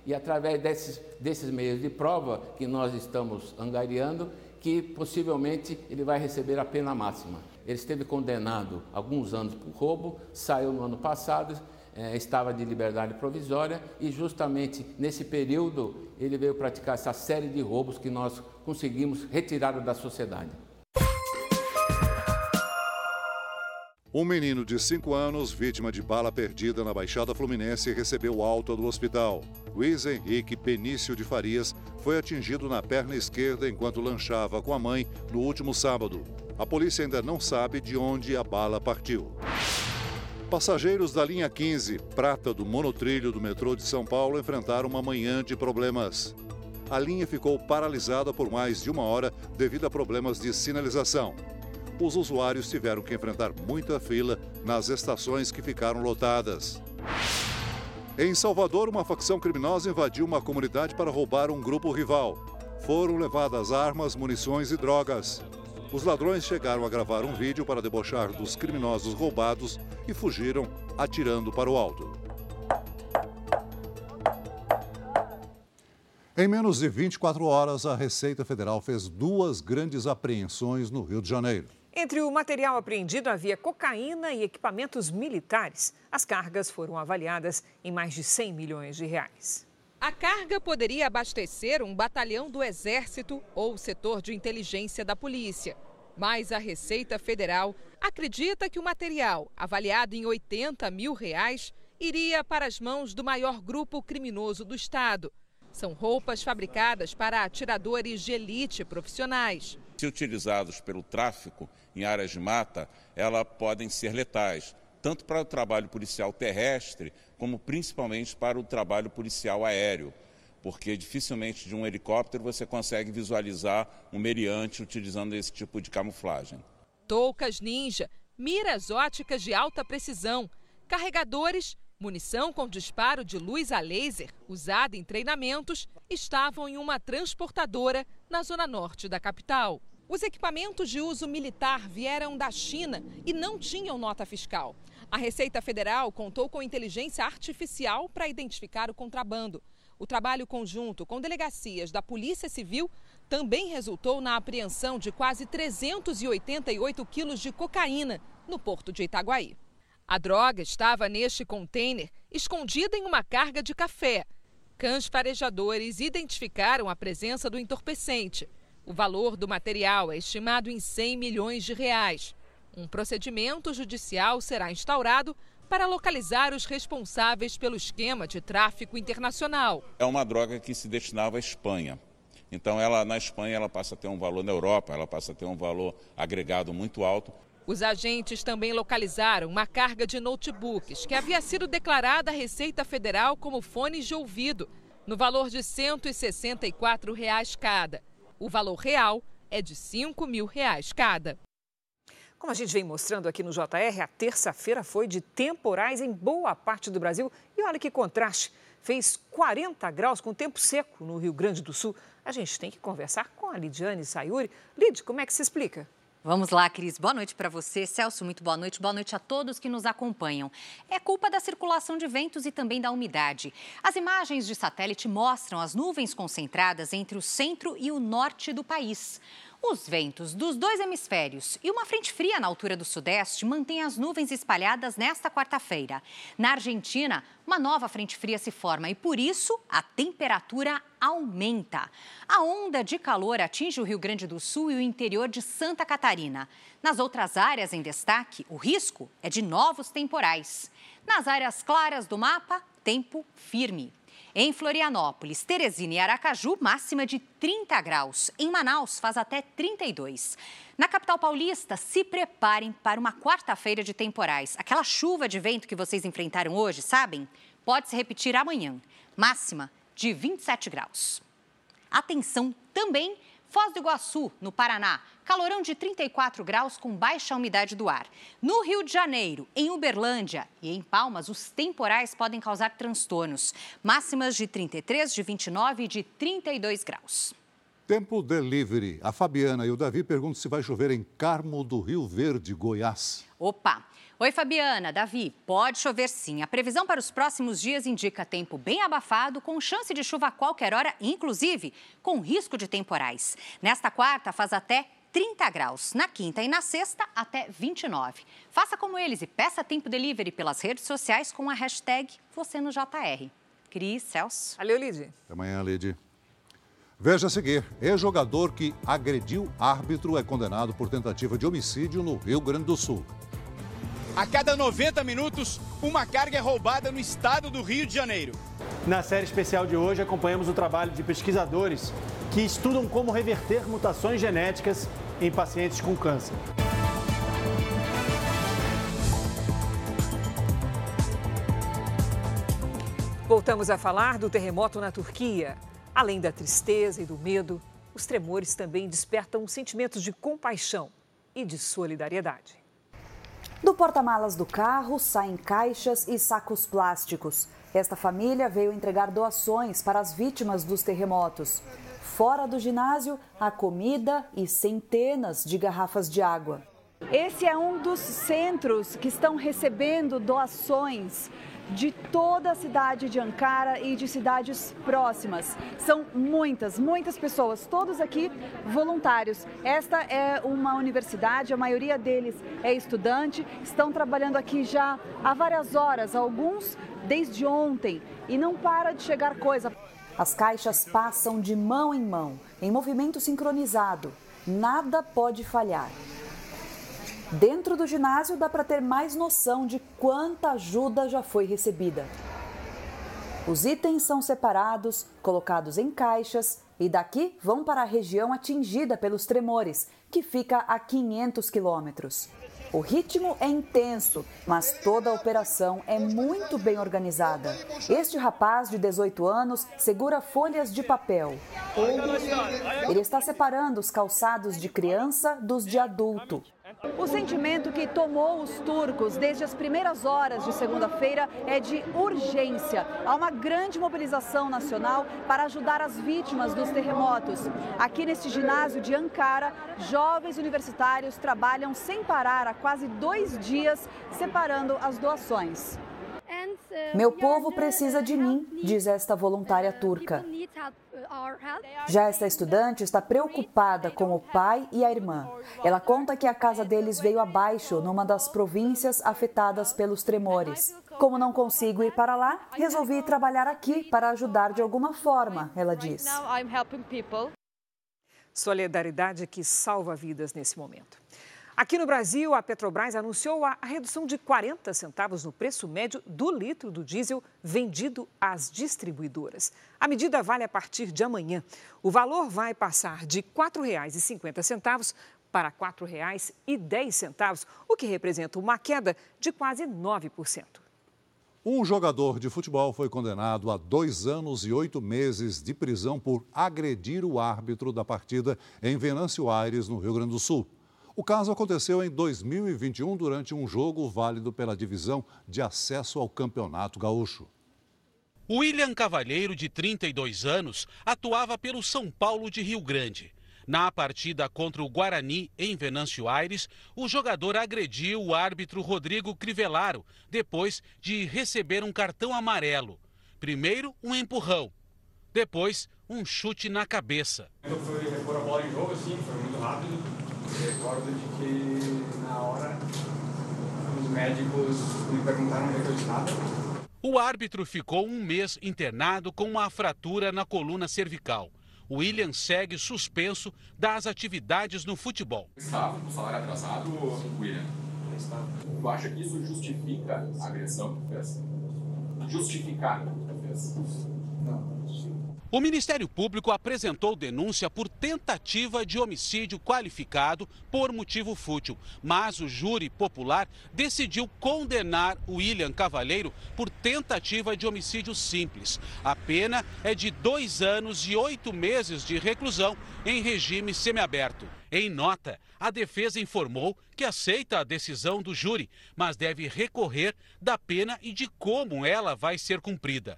E através desses, desses meios de prova que nós estamos angariando, que possivelmente ele vai receber a pena máxima. Ele esteve condenado alguns anos por roubo, saiu no ano passado, é, estava de liberdade provisória e justamente nesse período ele veio praticar essa série de roubos que nós conseguimos retirar da sociedade. Um menino de 5 anos, vítima de bala perdida na Baixada Fluminense, recebeu alta do hospital. Luiz Henrique Penício de Farias foi atingido na perna esquerda enquanto lanchava com a mãe no último sábado. A polícia ainda não sabe de onde a bala partiu. Passageiros da linha 15, prata do monotrilho do metrô de São Paulo, enfrentaram uma manhã de problemas. A linha ficou paralisada por mais de uma hora devido a problemas de sinalização os usuários tiveram que enfrentar muita fila nas estações que ficaram lotadas. Em Salvador, uma facção criminosa invadiu uma comunidade para roubar um grupo rival. Foram levadas armas, munições e drogas. Os ladrões chegaram a gravar um vídeo para debochar dos criminosos roubados e fugiram atirando para o alto. Em menos de 24 horas, a Receita Federal fez duas grandes apreensões no Rio de Janeiro. Entre o material apreendido havia cocaína e equipamentos militares. As cargas foram avaliadas em mais de 100 milhões de reais. A carga poderia abastecer um batalhão do Exército ou o setor de inteligência da polícia. Mas a Receita Federal acredita que o material, avaliado em 80 mil reais, iria para as mãos do maior grupo criminoso do Estado. São roupas fabricadas para atiradores de elite profissionais. Se utilizados pelo tráfico em áreas de mata, elas podem ser letais, tanto para o trabalho policial terrestre, como principalmente para o trabalho policial aéreo, porque dificilmente de um helicóptero você consegue visualizar um meriante utilizando esse tipo de camuflagem. Toucas ninja, miras óticas de alta precisão, carregadores Munição com disparo de luz a laser, usada em treinamentos, estavam em uma transportadora na zona norte da capital. Os equipamentos de uso militar vieram da China e não tinham nota fiscal. A Receita Federal contou com inteligência artificial para identificar o contrabando. O trabalho conjunto com delegacias da Polícia Civil também resultou na apreensão de quase 388 quilos de cocaína no porto de Itaguaí. A droga estava neste container, escondida em uma carga de café. Cães farejadores identificaram a presença do entorpecente. O valor do material é estimado em 100 milhões de reais. Um procedimento judicial será instaurado para localizar os responsáveis pelo esquema de tráfico internacional. É uma droga que se destinava à Espanha. Então, ela na Espanha ela passa a ter um valor na Europa, ela passa a ter um valor agregado muito alto. Os agentes também localizaram uma carga de notebooks que havia sido declarada à Receita Federal como fones de ouvido. no valor de 164 reais cada. O valor real é de 5 mil reais cada. Como a gente vem mostrando aqui no JR, a terça-feira foi de temporais em boa parte do Brasil. E olha que contraste. Fez 40 graus com tempo seco no Rio Grande do Sul. A gente tem que conversar com a Lidiane Sayuri. Lid, como é que se explica? Vamos lá, Cris. Boa noite para você. Celso, muito boa noite. Boa noite a todos que nos acompanham. É culpa da circulação de ventos e também da umidade. As imagens de satélite mostram as nuvens concentradas entre o centro e o norte do país. Os ventos dos dois hemisférios e uma frente fria na altura do sudeste mantêm as nuvens espalhadas nesta quarta-feira. Na Argentina, uma nova frente fria se forma e, por isso, a temperatura aumenta. A onda de calor atinge o Rio Grande do Sul e o interior de Santa Catarina. Nas outras áreas em destaque, o risco é de novos temporais. Nas áreas claras do mapa, tempo firme. Em Florianópolis, Teresina e Aracaju, máxima de 30 graus. Em Manaus, faz até 32. Na capital paulista, se preparem para uma quarta-feira de temporais. Aquela chuva de vento que vocês enfrentaram hoje, sabem? Pode se repetir amanhã. Máxima de 27 graus. Atenção também Foz do Iguaçu, no Paraná, calorão de 34 graus com baixa umidade do ar. No Rio de Janeiro, em Uberlândia e em Palmas, os temporais podem causar transtornos. Máximas de 33, de 29 e de 32 graus. Tempo delivery. A Fabiana e o Davi perguntam se vai chover em Carmo do Rio Verde, Goiás. Opa! Oi, Fabiana, Davi, pode chover sim. A previsão para os próximos dias indica tempo bem abafado, com chance de chuva a qualquer hora, inclusive com risco de temporais. Nesta quarta, faz até 30 graus. Na quinta e na sexta, até 29. Faça como eles e peça tempo delivery pelas redes sociais com a hashtag você no JR. Cris, Celso. Valeu, Lid. Até amanhã, Lid. Veja a seguir: ex-jogador que agrediu árbitro é condenado por tentativa de homicídio no Rio Grande do Sul. A cada 90 minutos, uma carga é roubada no estado do Rio de Janeiro. Na série especial de hoje, acompanhamos o trabalho de pesquisadores que estudam como reverter mutações genéticas em pacientes com câncer. Voltamos a falar do terremoto na Turquia. Além da tristeza e do medo, os tremores também despertam sentimentos de compaixão e de solidariedade. Do porta-malas do carro saem caixas e sacos plásticos. Esta família veio entregar doações para as vítimas dos terremotos. Fora do ginásio, há comida e centenas de garrafas de água. Esse é um dos centros que estão recebendo doações de toda a cidade de Ankara e de cidades próximas. São muitas, muitas pessoas, todos aqui voluntários. Esta é uma universidade, a maioria deles é estudante, estão trabalhando aqui já há várias horas, alguns desde ontem, e não para de chegar coisa. As caixas passam de mão em mão, em movimento sincronizado. Nada pode falhar. Dentro do ginásio dá para ter mais noção de quanta ajuda já foi recebida. Os itens são separados, colocados em caixas e daqui vão para a região atingida pelos tremores, que fica a 500 quilômetros. O ritmo é intenso, mas toda a operação é muito bem organizada. Este rapaz de 18 anos segura folhas de papel. Ele está separando os calçados de criança dos de adulto. O sentimento que tomou os turcos desde as primeiras horas de segunda-feira é de urgência. Há uma grande mobilização nacional para ajudar as vítimas dos terremotos. Aqui neste ginásio de Ankara, jovens universitários trabalham sem parar há quase dois dias separando as doações. Meu povo precisa de mim, diz esta voluntária turca. Já esta estudante está preocupada com o pai e a irmã. Ela conta que a casa deles veio abaixo numa das províncias afetadas pelos tremores. Como não consigo ir para lá, resolvi trabalhar aqui para ajudar de alguma forma, ela diz. Solidariedade que salva vidas nesse momento. Aqui no Brasil, a Petrobras anunciou a redução de 40 centavos no preço médio do litro do diesel vendido às distribuidoras. A medida vale a partir de amanhã. O valor vai passar de R$ 4,50 para R$ 4,10, o que representa uma queda de quase 9%. Um jogador de futebol foi condenado a dois anos e oito meses de prisão por agredir o árbitro da partida em Venâncio Aires, no Rio Grande do Sul. O caso aconteceu em 2021 durante um jogo válido pela divisão de acesso ao Campeonato Gaúcho. William Cavalheiro, de 32 anos, atuava pelo São Paulo de Rio Grande. Na partida contra o Guarani, em Venâncio Aires, o jogador agrediu o árbitro Rodrigo Crivellaro, depois de receber um cartão amarelo. Primeiro, um empurrão. Depois, um chute na cabeça. Eu fui repor a bola em jogo, assim, foi muito rápido. Eu recordo de que, na hora, os médicos me perguntaram onde é eu estava. O árbitro ficou um mês internado com uma fratura na coluna cervical. William segue suspenso das atividades no futebol. Estava com o salário atrasado, William? Tu acha que isso justifica a agressão que fez? Justificar o que fez? Não. O Ministério Público apresentou denúncia por tentativa de homicídio qualificado por motivo fútil, mas o júri popular decidiu condenar William Cavalheiro por tentativa de homicídio simples. A pena é de dois anos e oito meses de reclusão em regime semiaberto. Em nota, a defesa informou que aceita a decisão do júri, mas deve recorrer da pena e de como ela vai ser cumprida.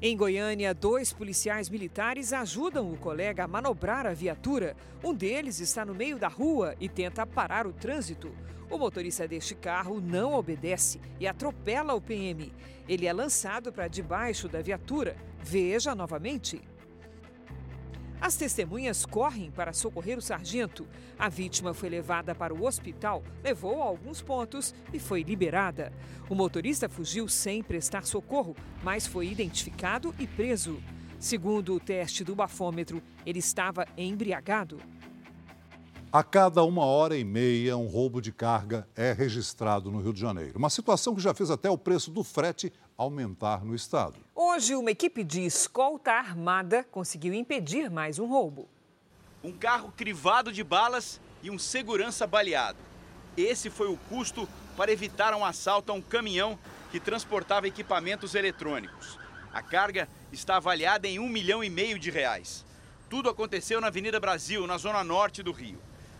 Em Goiânia, dois policiais militares ajudam o colega a manobrar a viatura. Um deles está no meio da rua e tenta parar o trânsito. O motorista deste carro não obedece e atropela o PM. Ele é lançado para debaixo da viatura. Veja novamente. As testemunhas correm para socorrer o sargento. A vítima foi levada para o hospital, levou alguns pontos e foi liberada. O motorista fugiu sem prestar socorro, mas foi identificado e preso. Segundo o teste do bafômetro, ele estava embriagado. A cada uma hora e meia, um roubo de carga é registrado no Rio de Janeiro. Uma situação que já fez até o preço do frete aumentar no estado. Hoje, uma equipe de escolta armada conseguiu impedir mais um roubo. Um carro crivado de balas e um segurança baleado. Esse foi o custo para evitar um assalto a um caminhão que transportava equipamentos eletrônicos. A carga está avaliada em um milhão e meio de reais. Tudo aconteceu na Avenida Brasil, na zona norte do Rio.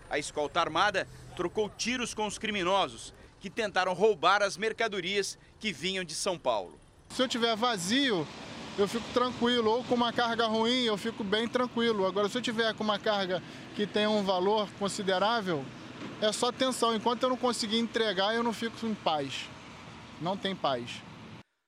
A escolta armada trocou tiros com os criminosos que tentaram roubar as mercadorias que vinham de São Paulo. Se eu tiver vazio, eu fico tranquilo, ou com uma carga ruim, eu fico bem tranquilo. Agora, se eu tiver com uma carga que tem um valor considerável, é só tensão. Enquanto eu não conseguir entregar, eu não fico em paz. Não tem paz.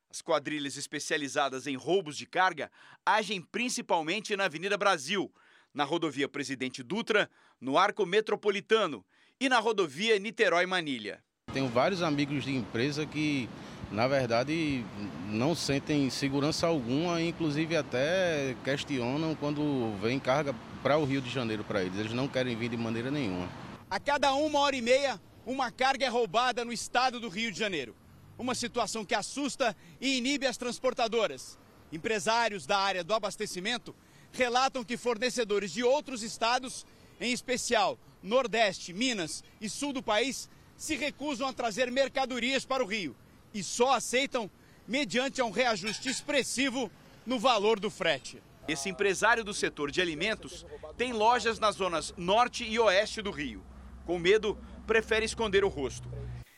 As quadrilhas especializadas em roubos de carga agem principalmente na Avenida Brasil, na rodovia Presidente Dutra, no Arco Metropolitano e na rodovia Niterói-Manilha. Tenho vários amigos de empresa que, na verdade, não sentem segurança alguma, inclusive até questionam quando vem carga para o Rio de Janeiro para eles. Eles não querem vir de maneira nenhuma. A cada uma hora e meia, uma carga é roubada no estado do Rio de Janeiro. Uma situação que assusta e inibe as transportadoras. Empresários da área do abastecimento relatam que fornecedores de outros estados, em especial Nordeste, Minas e Sul do país, se recusam a trazer mercadorias para o Rio e só aceitam mediante um reajuste expressivo no valor do frete. Esse empresário do setor de alimentos tem lojas nas zonas norte e oeste do Rio. Com medo, prefere esconder o rosto.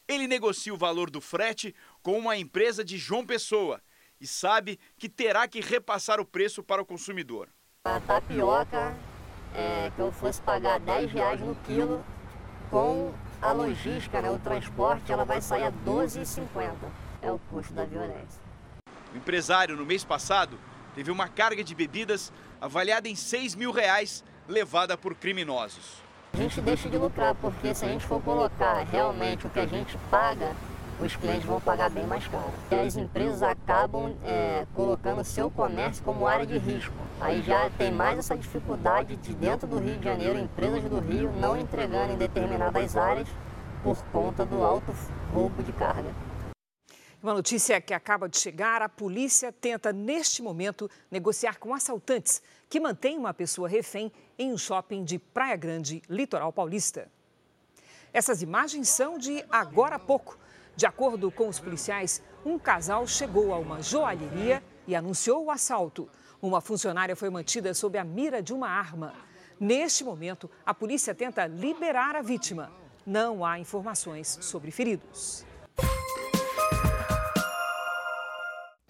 Ele negocia o valor do frete com uma empresa de João Pessoa e sabe que terá que repassar o preço para o consumidor. A tapioca, é, que eu fosse pagar 10 reais no quilo, com a logística, né, o transporte, ela vai sair a 12,50. É o custo da violência. O empresário, no mês passado, teve uma carga de bebidas avaliada em 6 mil reais, levada por criminosos. A gente deixa de lucrar, porque se a gente for colocar realmente o que a gente paga os clientes vão pagar bem mais caro. E as empresas acabam é, colocando seu comércio como área de risco. Aí já tem mais essa dificuldade de dentro do Rio de Janeiro, empresas do Rio não entregando em determinadas áreas por conta do alto roubo de carga. Uma notícia que acaba de chegar: a polícia tenta, neste momento, negociar com assaltantes que mantêm uma pessoa refém em um shopping de Praia Grande, litoral paulista. Essas imagens são de agora há pouco. De acordo com os policiais, um casal chegou a uma joalheria e anunciou o assalto. Uma funcionária foi mantida sob a mira de uma arma. Neste momento, a polícia tenta liberar a vítima. Não há informações sobre feridos.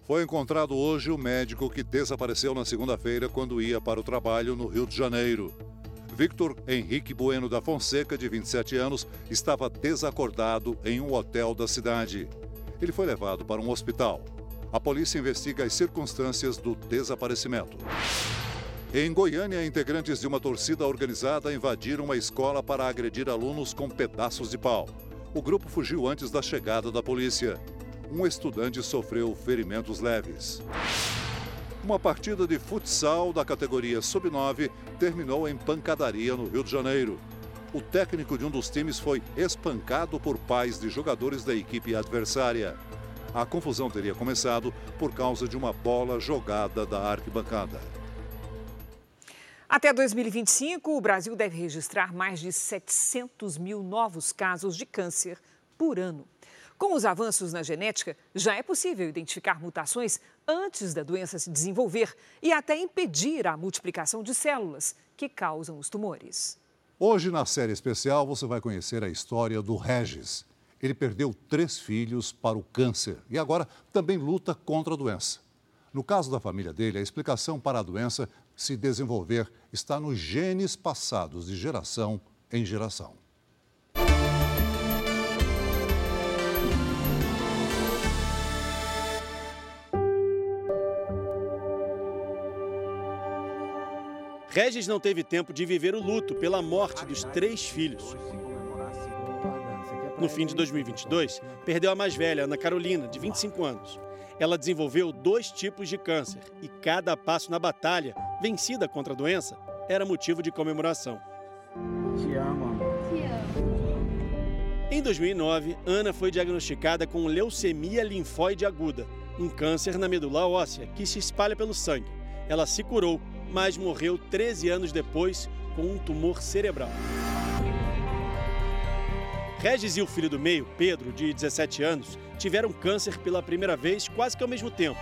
Foi encontrado hoje o médico que desapareceu na segunda-feira quando ia para o trabalho no Rio de Janeiro. Victor Henrique Bueno da Fonseca, de 27 anos, estava desacordado em um hotel da cidade. Ele foi levado para um hospital. A polícia investiga as circunstâncias do desaparecimento. Em Goiânia, integrantes de uma torcida organizada invadiram uma escola para agredir alunos com pedaços de pau. O grupo fugiu antes da chegada da polícia um estudante sofreu ferimentos leves. Uma partida de futsal da categoria Sub-9 terminou em pancadaria no Rio de Janeiro. O técnico de um dos times foi espancado por pais de jogadores da equipe adversária. A confusão teria começado por causa de uma bola jogada da arquibancada. Até 2025, o Brasil deve registrar mais de 700 mil novos casos de câncer por ano. Com os avanços na genética, já é possível identificar mutações antes da doença se desenvolver e até impedir a multiplicação de células que causam os tumores. Hoje, na série especial, você vai conhecer a história do Regis. Ele perdeu três filhos para o câncer e agora também luta contra a doença. No caso da família dele, a explicação para a doença se desenvolver está nos genes passados de geração em geração. Regis não teve tempo de viver o luto pela morte dos três filhos. No fim de 2022, perdeu a mais velha, Ana Carolina, de 25 anos. Ela desenvolveu dois tipos de câncer e cada passo na batalha, vencida contra a doença, era motivo de comemoração. Te amo. Te amo. Em 2009, Ana foi diagnosticada com leucemia linfóide aguda, um câncer na medula óssea que se espalha pelo sangue. Ela se curou mas morreu 13 anos depois com um tumor cerebral. Regis e o filho do meio, Pedro, de 17 anos, tiveram câncer pela primeira vez quase que ao mesmo tempo.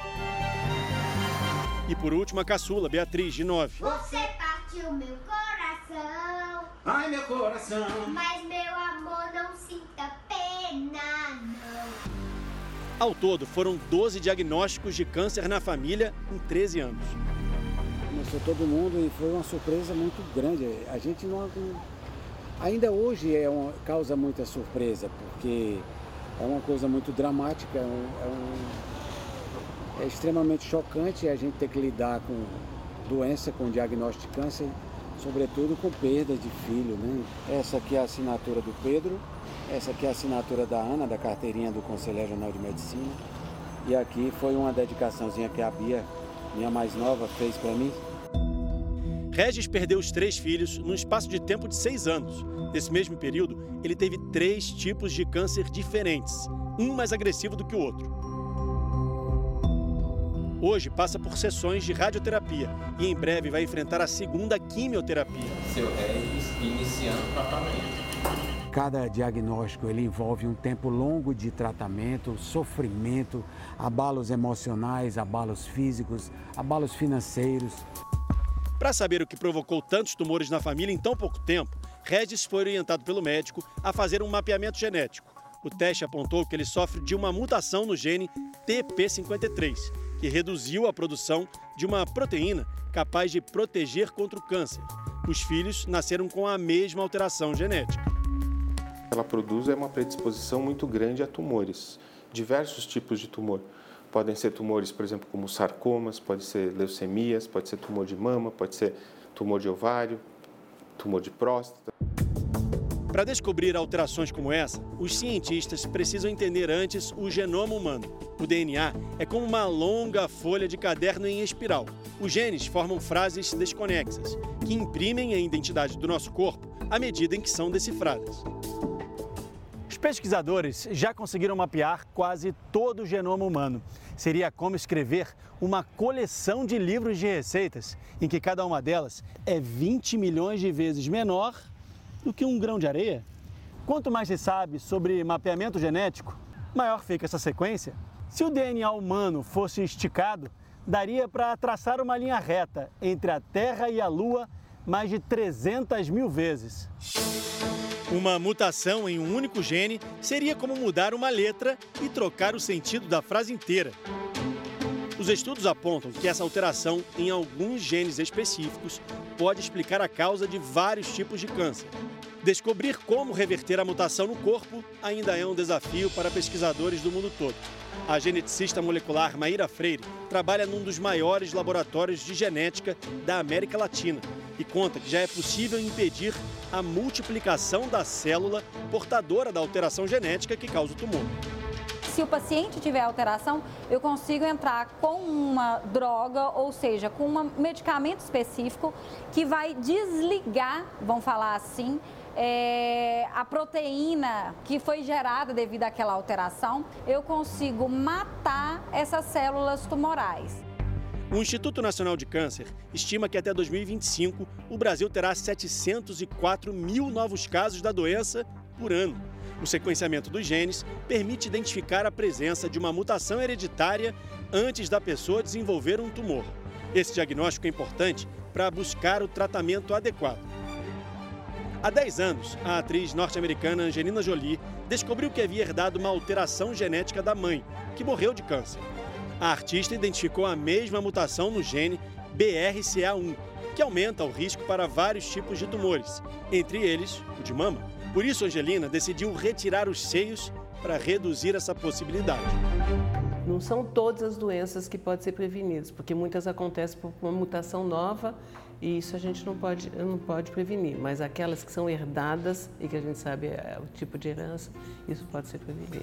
E por último, a caçula, Beatriz, de 9. Você partiu meu coração. Ai, meu coração. Mas meu amor, não sinta pena, não. Ao todo, foram 12 diagnósticos de câncer na família em 13 anos começou todo mundo e foi uma surpresa muito grande. A gente não. Ainda hoje é uma, causa muita surpresa, porque é uma coisa muito dramática, é, um, é, um, é extremamente chocante a gente ter que lidar com doença, com diagnóstico de câncer, sobretudo com perda de filho. Né? Essa aqui é a assinatura do Pedro, essa aqui é a assinatura da Ana, da carteirinha do Conselho Regional de Medicina. E aqui foi uma dedicaçãozinha que a Bia, minha mais nova, fez para mim. Regis perdeu os três filhos num espaço de tempo de seis anos. Nesse mesmo período, ele teve três tipos de câncer diferentes, um mais agressivo do que o outro. Hoje passa por sessões de radioterapia e em breve vai enfrentar a segunda quimioterapia. Seu Regis iniciando o tratamento. Cada diagnóstico ele envolve um tempo longo de tratamento, sofrimento, abalos emocionais, abalos físicos, abalos financeiros. Para saber o que provocou tantos tumores na família em tão pouco tempo, Regis foi orientado pelo médico a fazer um mapeamento genético. O teste apontou que ele sofre de uma mutação no gene TP53, que reduziu a produção de uma proteína capaz de proteger contra o câncer. Os filhos nasceram com a mesma alteração genética. Ela produz é uma predisposição muito grande a tumores, diversos tipos de tumor. Podem ser tumores, por exemplo, como sarcomas, pode ser leucemias, pode ser tumor de mama, pode ser tumor de ovário, tumor de próstata. Para descobrir alterações como essa, os cientistas precisam entender antes o genoma humano. O DNA é como uma longa folha de caderno em espiral. Os genes formam frases desconexas, que imprimem a identidade do nosso corpo à medida em que são decifradas. Pesquisadores já conseguiram mapear quase todo o genoma humano seria como escrever uma coleção de livros de receitas, em que cada uma delas é 20 milhões de vezes menor do que um grão de areia. Quanto mais se sabe sobre mapeamento genético, maior fica essa sequência. Se o DNA humano fosse esticado, daria para traçar uma linha reta entre a Terra e a Lua mais de 300 mil vezes. Uma mutação em um único gene seria como mudar uma letra e trocar o sentido da frase inteira. Os estudos apontam que essa alteração em alguns genes específicos pode explicar a causa de vários tipos de câncer. Descobrir como reverter a mutação no corpo ainda é um desafio para pesquisadores do mundo todo. A geneticista molecular Maíra Freire trabalha num dos maiores laboratórios de genética da América Latina e conta que já é possível impedir a multiplicação da célula portadora da alteração genética que causa o tumor. Se o paciente tiver alteração, eu consigo entrar com uma droga, ou seja, com um medicamento específico que vai desligar, vamos falar assim, é, a proteína que foi gerada devido àquela alteração, eu consigo matar essas células tumorais. O Instituto Nacional de Câncer estima que até 2025 o Brasil terá 704 mil novos casos da doença por ano. O sequenciamento dos genes permite identificar a presença de uma mutação hereditária antes da pessoa desenvolver um tumor. Esse diagnóstico é importante para buscar o tratamento adequado. Há 10 anos, a atriz norte-americana Angelina Jolie descobriu que havia herdado uma alteração genética da mãe, que morreu de câncer. A artista identificou a mesma mutação no gene BRCA1, que aumenta o risco para vários tipos de tumores, entre eles o de mama. Por isso, Angelina decidiu retirar os seios para reduzir essa possibilidade. Não são todas as doenças que podem ser prevenidas, porque muitas acontecem por uma mutação nova e isso a gente não pode, não pode prevenir, mas aquelas que são herdadas e que a gente sabe é o tipo de herança, isso pode ser prevenido.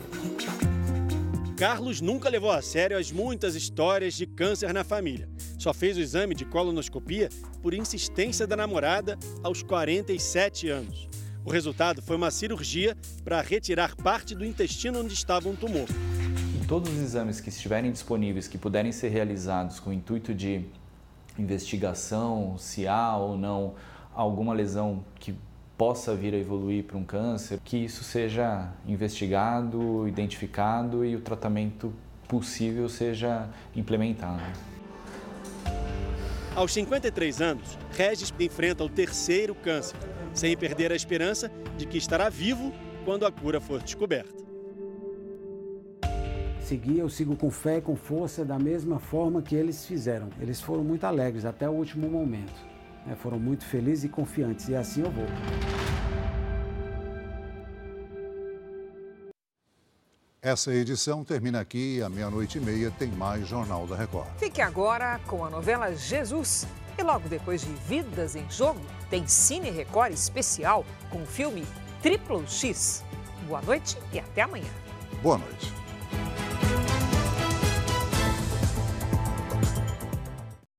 Carlos nunca levou a sério as muitas histórias de câncer na família. Só fez o exame de colonoscopia por insistência da namorada aos 47 anos. O resultado foi uma cirurgia para retirar parte do intestino onde estava um tumor. Em todos os exames que estiverem disponíveis, que puderem ser realizados com o intuito de investigação se há ou não alguma lesão que possa vir a evoluir para um câncer, que isso seja investigado, identificado e o tratamento possível seja implementado. Aos 53 anos, Regis enfrenta o terceiro câncer, sem perder a esperança de que estará vivo quando a cura for descoberta seguir, eu sigo com fé e com força da mesma forma que eles fizeram. Eles foram muito alegres até o último momento. Né? Foram muito felizes e confiantes e assim eu vou. Essa edição termina aqui e à meia-noite e meia tem mais Jornal da Record. Fique agora com a novela Jesus. E logo depois de Vidas em Jogo, tem Cine Record especial com o filme Triplo X. Boa noite e até amanhã. Boa noite.